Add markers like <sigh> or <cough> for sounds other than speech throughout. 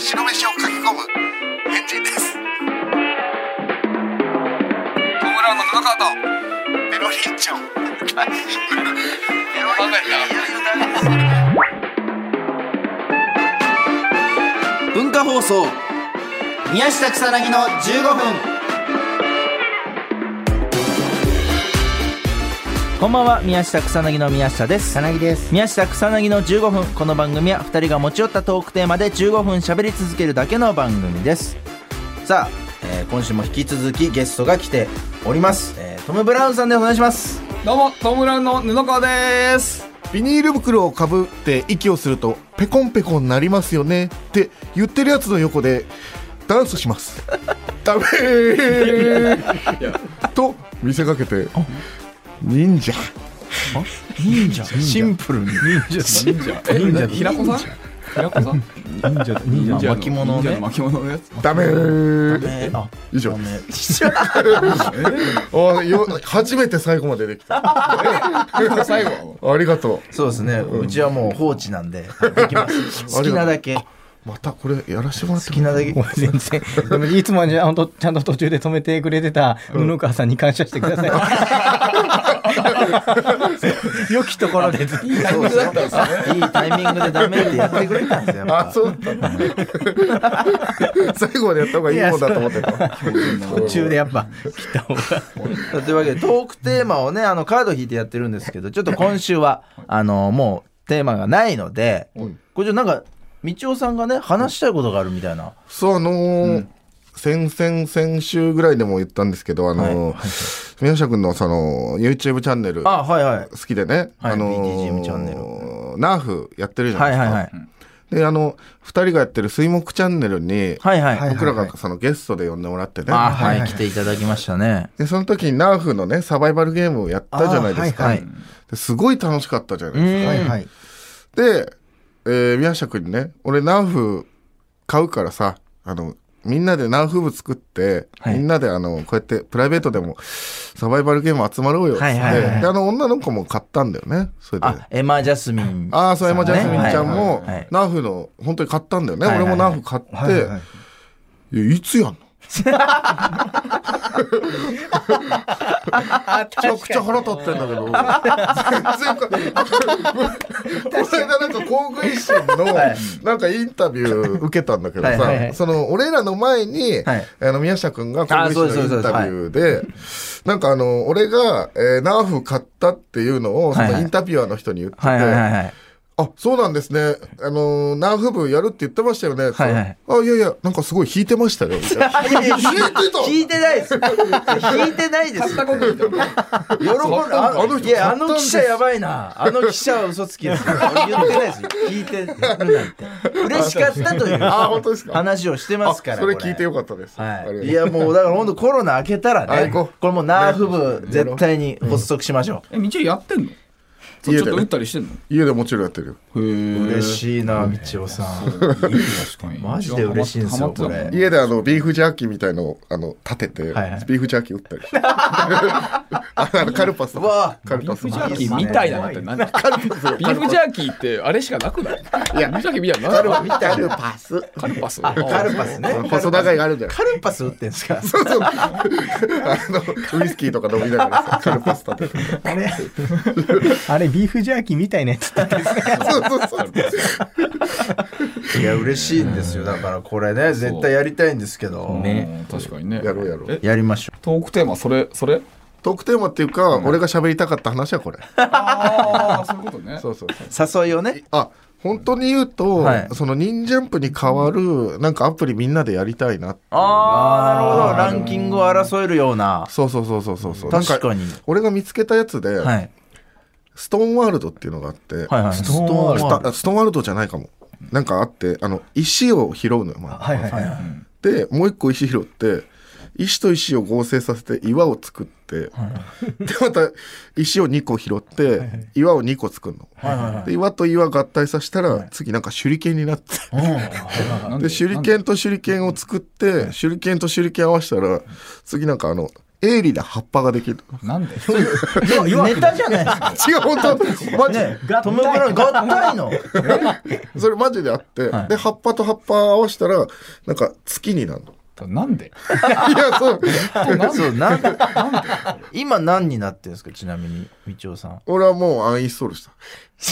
白飯を書き込む。変人です。トム・ブラウンの布川と。ペロリンチョ文化放送。宮下草薙の15分こんばんは。宮下草薙の宮下です。草薙です。宮下草薙の15分。この番組は2人が持ち寄ったトークテーマで15分喋り続けるだけの番組です。さあ、えー今週も引き続きゲストが来ております、えートム・ブラウンさんでお願いします。どうもトム・ブラウンの布川です。ビニール袋をかぶって息をするとペコンペコンなりますよね。って言ってるやつの横でダンスします。<laughs> ダメー。と見せかけて忍者。忍者。シンプルに。忍者。え忍者。平子さん？平子さん？忍者。忍者。巻物ね。忍者の巻物のやつ。ダメー。以上。あ <laughs> よ初めて最後までできた。最後。<laughs> ありがとそうですね、うちはもう放置なんでできます。<laughs> 好きなだけ。うまたこれやらせてもらって好きなだけ全然。でもいつもはねあほんとちゃんと途中で止めてくれてた布川さんに感謝してください。<laughs> 良きところでいいタイミングだったんですねいいタイミングでダメってやってくれたんですよやっぱ。あそう。だった最後までやった方がいいもんだと思ってた。途中でやっぱ切った方が。というわけでトークテーマをねあのカード引いてやってるんですけどちょっと今週はあのもうテーマがないのでこれちょっとなんか道夫さんがね話したいことがあるみたいな。そうあのー先々先週ぐらいでも言ったんですけどあのー宮下君のその YouTube チャンネル好あはいはい。きでね、はいあの BTGM チャンネル。ナーフやってるじゃなですか、はいいはいはい。であの2人がやってる水木チャンネルに、はいはい、はい僕らがそのゲストで呼んでもらってね、あはい、来ていただきましたね。でその時にナーフのねサバイバルゲームをやったじゃないですか、あはいはい。ですごい楽しかったじゃないですか、うん。はい。で、えー宮下君にね俺ナーフ買うからさあのみんなでナーフ部作って、はい。みんなであのこうやってプライベートでもサバイバルゲーム集まろうよって、はいはいはいであの女の子も買ったんだよね。それで。あエマ・ジャスミン。ああそうエマ・ジャスミンちゃんもはいはいナーフの本当に買ったんだよね、はいはいはい。俺もナーフ買って、はいいはいやいつやんのめちゃくちゃ腹立ってんだけど。全然かこの間なんか工具一心の。なんかインタビュー受けたんだけどはいはいはい。さその俺らの前にはい。あの宮下君が工具一心のインタビューでなんかあの俺がえーナーフ買ったっていうのをそのインタビュアーの人に言っててあそうなんですね。あのナーフ部やるって言ってましたよね。はいはい。あいやいやなんかすごい弾いてましたよ。みたいないやいや弾いてた聞いてないです。聞いてないです喜んでああの人いやあの記者やばいな。あの記者は嘘つきです言ってないですよ。聞いてるなんて。嬉しかったというあ本当ですか。話をしてますからあそれこ聞いてよかったです。はい、いやもうだから本当コロナ明けたらねこれもうナーフ部絶対に発足しましょえ道やってんの？ちょっと打ったりしてんの？家でもちろんやってるよ嬉しいな道夫さん。マジで嬉しいんですよこれ。家であのビーフジャーキーみたいのをあの立てて、はいはい。ビーフジャーキー打ったり。あ <laughs> あのカルパス。わカルパスビーフジャーキーみたいなのって。何ビーフジャーキーってあれしかなくない？いや。ビーフジャーキーみたいな。のな見たルパス。カルパス。あカルパスね。細長いがあるじゃん。カルパス売ってんすか？そうそう。あのウイスキーとか飲みながらさカルパス立てて。あれ。あれビーフジャーキーみたいなやつって言ってそうそうそういや嬉しいんですよ。だからこれね絶対やりたいんですけど。ね。確かにね。やろうやろう。えやりましょトークテーマそれ？それトークテーマっていうか、俺が喋りたかった話はこれ。ああそういうことね。そうそうそう。う誘いをね。あ本当に言うと、はい。その忍ジャンプに代わるなんかアプリみんなでやりたいなああなるほど。ランキングを争えるような。そうそうそうそうそう。そう確かに。俺が見つけたやつで、はいストーンワールドっていうのがあって、はいはい。ストーンワールド。ストーンワールド。じゃないかも。なんかあってあの石を拾うのよ、まあはいはいはい。でもう一個石拾って石と石を合成させて岩を作って、でまた石を2個拾って岩を2個作るの、で岩と岩合体させたら、次なんか手裏剣になって、<laughs> なんで手裏剣と手裏剣を作って手裏剣と手裏剣合わせたら次なんかあの鋭利な葉っぱができる。なんで？<laughs> ネタじゃないですか。違う本当。マジ、ねトム・ブラウン合体の。それマジであって、はい。で葉っぱと葉っぱ合わせたらなんか月になるの。なんで？いやそう。そうなん今何になってるんですか？ちなみにみちおさん。俺はもうアンインストールした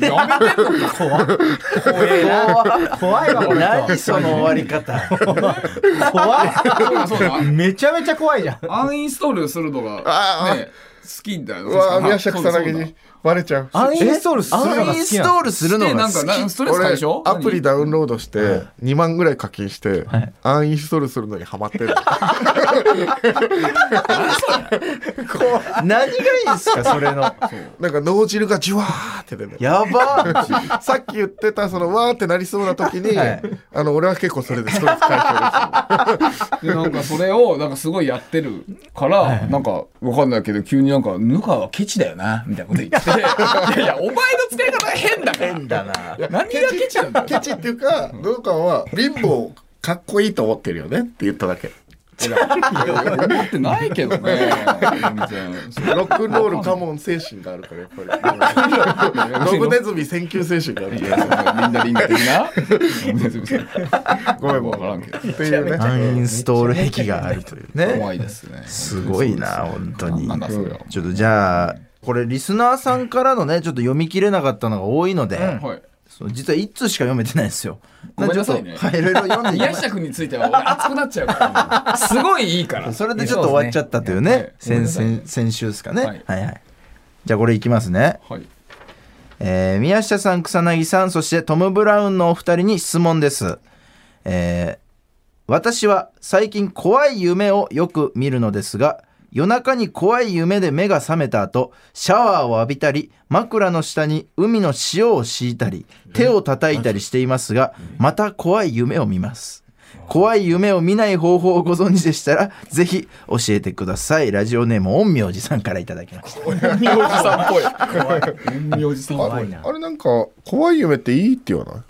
やめてんの怖い。な怖いわこれ何その終わり方怖い。そうそうめちゃめちゃ怖い。じゃんアンインストールするのがあね好きだようわ宮下草薙にバレちゃうアンインストールするのアンイが好きなのンストールするのが好きストレス解俺消アプリダウンロードして2万ぐらい。課金して、はい。アンインストールするのにハマってる何がい。い。んすかそれのなんか脳汁がジュワーって出るやばさっき言ってたそのわーってなりそうな時に、はい。あの俺は結構それでストレス解消で <laughs> なんかそれをなんかすごいやってるから、なんかわかんないけど急になんか「ぬかはケチだよな」みたいなこと言って。<laughs> いやいやお前の使い方変だ変だな。何がケチなんだよ。ケチっていうかどうかは貧乏かっこいいと思ってるよねって言っただけ思ってないけどね。ロックンロールカモン精神があるからやっぱり。ログネズミ選球精神があるいやリンダリンダ的な？ごめんわからん。けどっていうねアンインストール癖があるというね。怖いですね。すごいな本当に。ちょっとじゃあこれリスナーさんからのねちょっと読み切れなかったのが多いので、はいそう実は1通しか読めてないんですよ。ごめんなさいね。はいいろいろ読んで <laughs> 宮下君については俺熱くなっちゃうから。すごいいいからそれでちょっと終わっちゃったというねはい先先先週ですかね、ははいい、はい。じゃあこれいきますね。はい。えー宮下さん草薙さんそしてトム・ブラウンのお二人に質問です、えー私は最近怖い夢をよく見るのですが夜中に怖い夢で目が覚めた後シャワーを浴びたり枕の下に海の塩を敷いたり手を叩いたりしていますがまた怖い夢を見ます。怖い夢を見ない方法をご存知でしたらぜひ教えてください。ラジオネーム陰陽師さんからいただきました。陰陽師さんっぽい。陰陽師さんっぽい。あれあれなんか怖い夢っていいって言わない？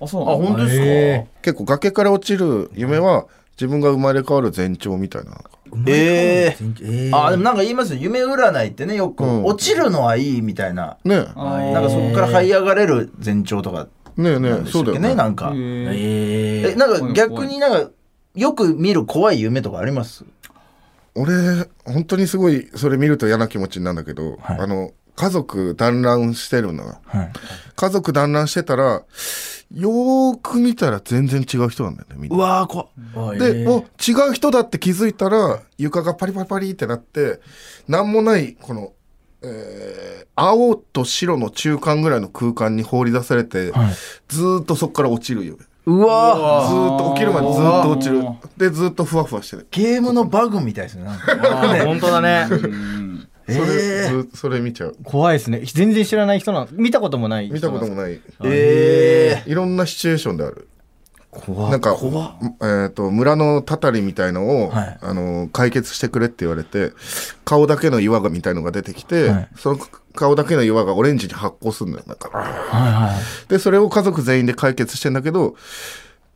あそうなの？本当ですか、へ結構崖から落ちる夢は自分が生まれ変わる前兆みたいなえええあでもなんか言いますよ。夢占いってねよく、うん。落ちるのはいいみたいな、ね。なんかそこから這い上がれる前兆とかえねえねそうだよね。ねなんか。へー。えなんか逆になんかよく見る怖い夢とかあります？俺本当にすごいそれ見ると嫌な気持ちになるんだけど、はい。あの家族団らんしてるのよはい。家族団らんしてたらよーく見たら全然違う人なんだよねみんうなわー怖っ。で、お違う人だって気づいたら床がパリパリパリってなって何もないこの、えー青と白の中間ぐらいの空間に放り出されて、はい。ずーっとそこから落ちるよずうわー。ーっと起きるまでずーっと落ちる。でずーっとふわふわしてる。ゲームのバグみたいですねなんか。本当だね。う <laughs> んそれ,、えー。ずーそれ見ちゃう。怖いですね。全然知らない人なの見たこともない人見たこともない。えいろんなシチュエーションである。怖っ。なんか怖っ。えー、と村のたたりみたいのを、はい。あの解決してくれって言われて顔だけの岩がみたいのが出てきて、はい。その顔だけの岩がオレンジに発光するんだよなんか。はいはい。でそれを家族全員で解決してんだけど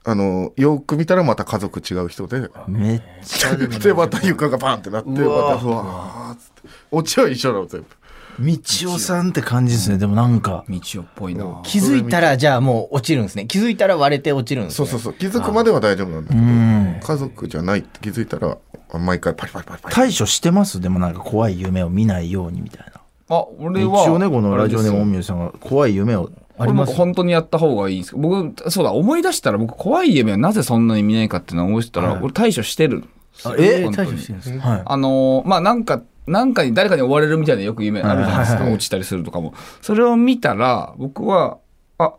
あのよく見たらまた家族違う人で。めっちゃでまた床がバンってなってまたふわーっつって。オチは一緒なの全部。道夫さんって感じですね。でもなんか道夫っぽいな。気づいたらじゃあもう落ちるんですね。気づいたら割れて落ちるんですね。そうそうそう。気づくまでは大丈夫なんだけど。うん。家族じゃないって気づいたら毎回パリパリパリパリ。対処してます？でもなんか怖い夢を見ないようにみたいな。あ俺一は応ねこのラジオネームあれ音明さんが怖い夢をこれ僕本当にやった方がいいんですけど僕そうだ思い出したら僕怖い夢はなぜそんなに見ないかっていうのを思い出したら、俺対処してるんですよ。え対処してるんですはい。あのーまあなんかなんかに誰かに追われるみたいなよく夢あるじゃないですか、はいはいはい。落ちたりするとかも。それを見たら僕はあ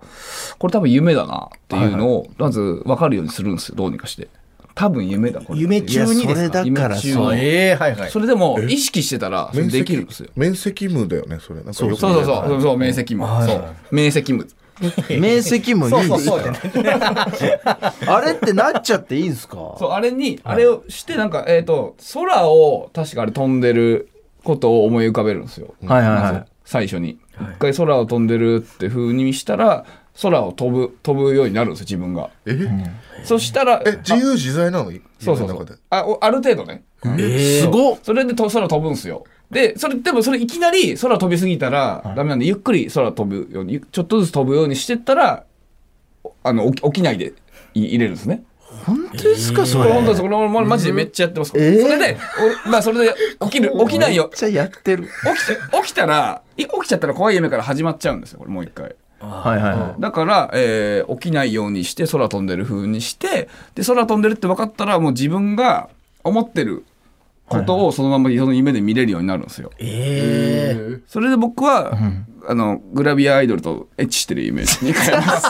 これ多分夢だなっていうのをまず分かるようにするんですよ。どうにかして多分夢だこれ夢中にですか？それだから夢中そええはいはい。それでも意識してたらできるんですよ面積夢だよねそれ。なんかよくそうそう。そうそうそう。明晰夢、そう明晰夢明晰夢いいですそうそうそう。か？<laughs> あれってなっちゃっていいんですか？そうあれに、あれをしてなんかえっ、と空を確かあれ飛んでることを思い浮かべるんですよ、はいはいはい。最初に。一回空を飛んでるって風にしたら空を飛ぶ飛ぶようになるんですよ自分が。え？そしたらえ自由自在なの？そうそうそう。あおある程度ね。えすごっ。それでと空飛ぶんですよ。でそれでもそれいきなり空飛びすぎたらダメなんでゆっくり空飛ぶようにちょっとずつ飛ぶようにしてったらおあの起き起きないでい入れるんですね。本当ですか？それこれ。本当です。これ俺マジでめっちゃやってます、えー。それでおまあそれで起きる起きないよめっちゃやってる。起きて起きたらい起きちゃったら怖い夢から始まっちゃうんですよこれもう一回はいはいはだから、えー起きないようにして空飛んでる風にしてで空飛んでるって分かったらもう自分が思ってることをそのままその夢で見れるようになるんですよ。ええそれで僕は、あのグラビアアイドルとエッチしてるイメージ？に変えます。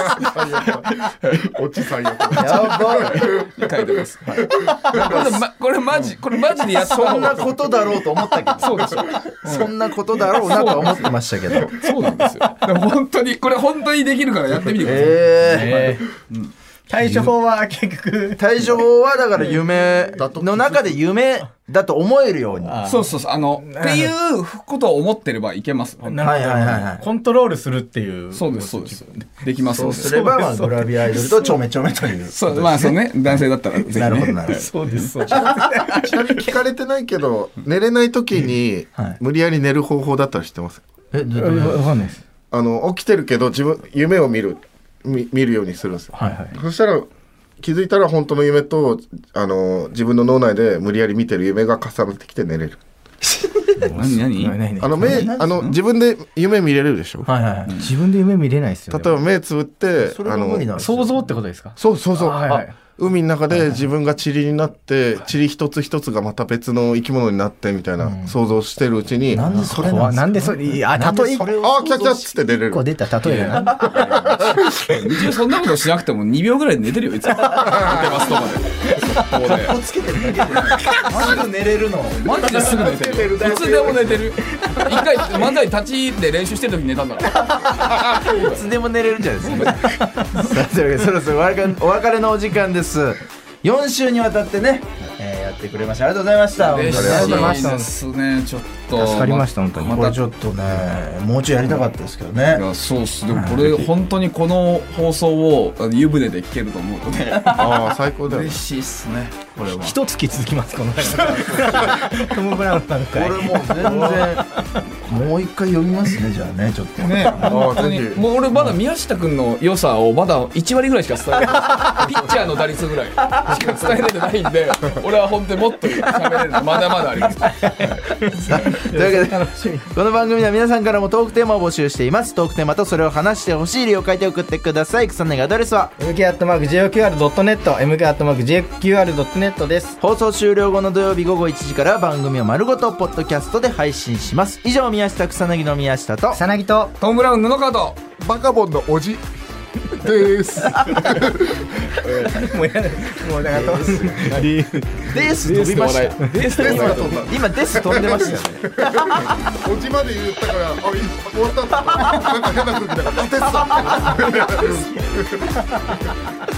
落ち最悪いやばい変えてます。はい、これまこれマジこれマジでやったそんなことだろうと思ったけどそうでしょ。そんなことだろうなとは思ってましたけどそうなんですよ。本当にこれ本当にできるからやってみてください。ええ対処法は結局。対処法はだから夢の中で夢だと思えるように。はそうそうそう。あのっていうことを思ってればいけます。いはいはい。はいコントロールするっていう。そうですそうです。できますそう。すればまあグラビアアイドルとちょめちょめという。そうまあそうね。男性だったらぜひね。なるほどなるほど。そうですそう <laughs> ちなみに聞かれてないけど寝れない時にはい。無理やり寝る方法だったら知ってます？えどどういうわかんないです。あの起きてるけど自分夢を見る見見るようにするんですよ、はいはい。そしたら気づいたら本当の夢とあの自分の脳内で無理やり見てる夢が重なってきて寝れる。<laughs> 何 <laughs> 何？あの目あの自分で夢見れるでしょ？はいはいはい。自分で夢見れないですよ例えば目つぶってそれあの想像ってことですか？そうそうそう、はいはい海の中で自分が塵になって塵一つ一つがまた別の生き物になってみたいな想像してるうちに、なんでそれなんですか？なんでそれい。やなんで例えあー来た来たっつって寝れる。出た例えがな。一応そんなことしなくても2秒ぐらいで寝てるよいつも寝てますとかで。ここで。つけてるだけで。すぐ寝れるの。マジですぐ寝てる。いつでも寝てる一回漫才立ちで練習してる時に寝たんだから。いつでも寝れるんじゃないですか。さあというわけでそろそろお別れのお時間です。4週にわたってね、えーやってくれました。ありがとうございました。嬉しいですねちょっと。助かりました本当に。また。これちょっとねもうちょいやりたかったですけどね。いやそうっす。でもこれ本当にこの放送を湯船で聞けると思うとね。ああ最高だよ嬉しいっすねこれは。一月続きますこのトム・ブラウンさんこ回。れもう全然もう一回読みますねじゃあねちょっと。ね、本当に。もう俺まだ宮下君の良さをまだ1割ぐらいしか伝えない。<laughs> ピッチャーの打率ぐらいしか伝えれてないんで俺は本当にもっと喋れる。のまだまだあります。さあというわけでこの番組では皆さんからもトークテーマを募集しています。トークテーマとそれを話してほしい理由を書いて送ってください。草薙アドレスは MK.JOQR.net MK.JOQR.net です。放送終了後の土曜日午後1時から番組を丸ごとポッドキャストで配信します。以上宮下草薙の宮下と草薙とトム・ブラウン布川とバカボンのおじです。もうやだもうだからデース飛びましたデスデスが飛んだ今デス飛んでましたよねおじまで言ったからあ終わったなんか変な空気だからあデスだ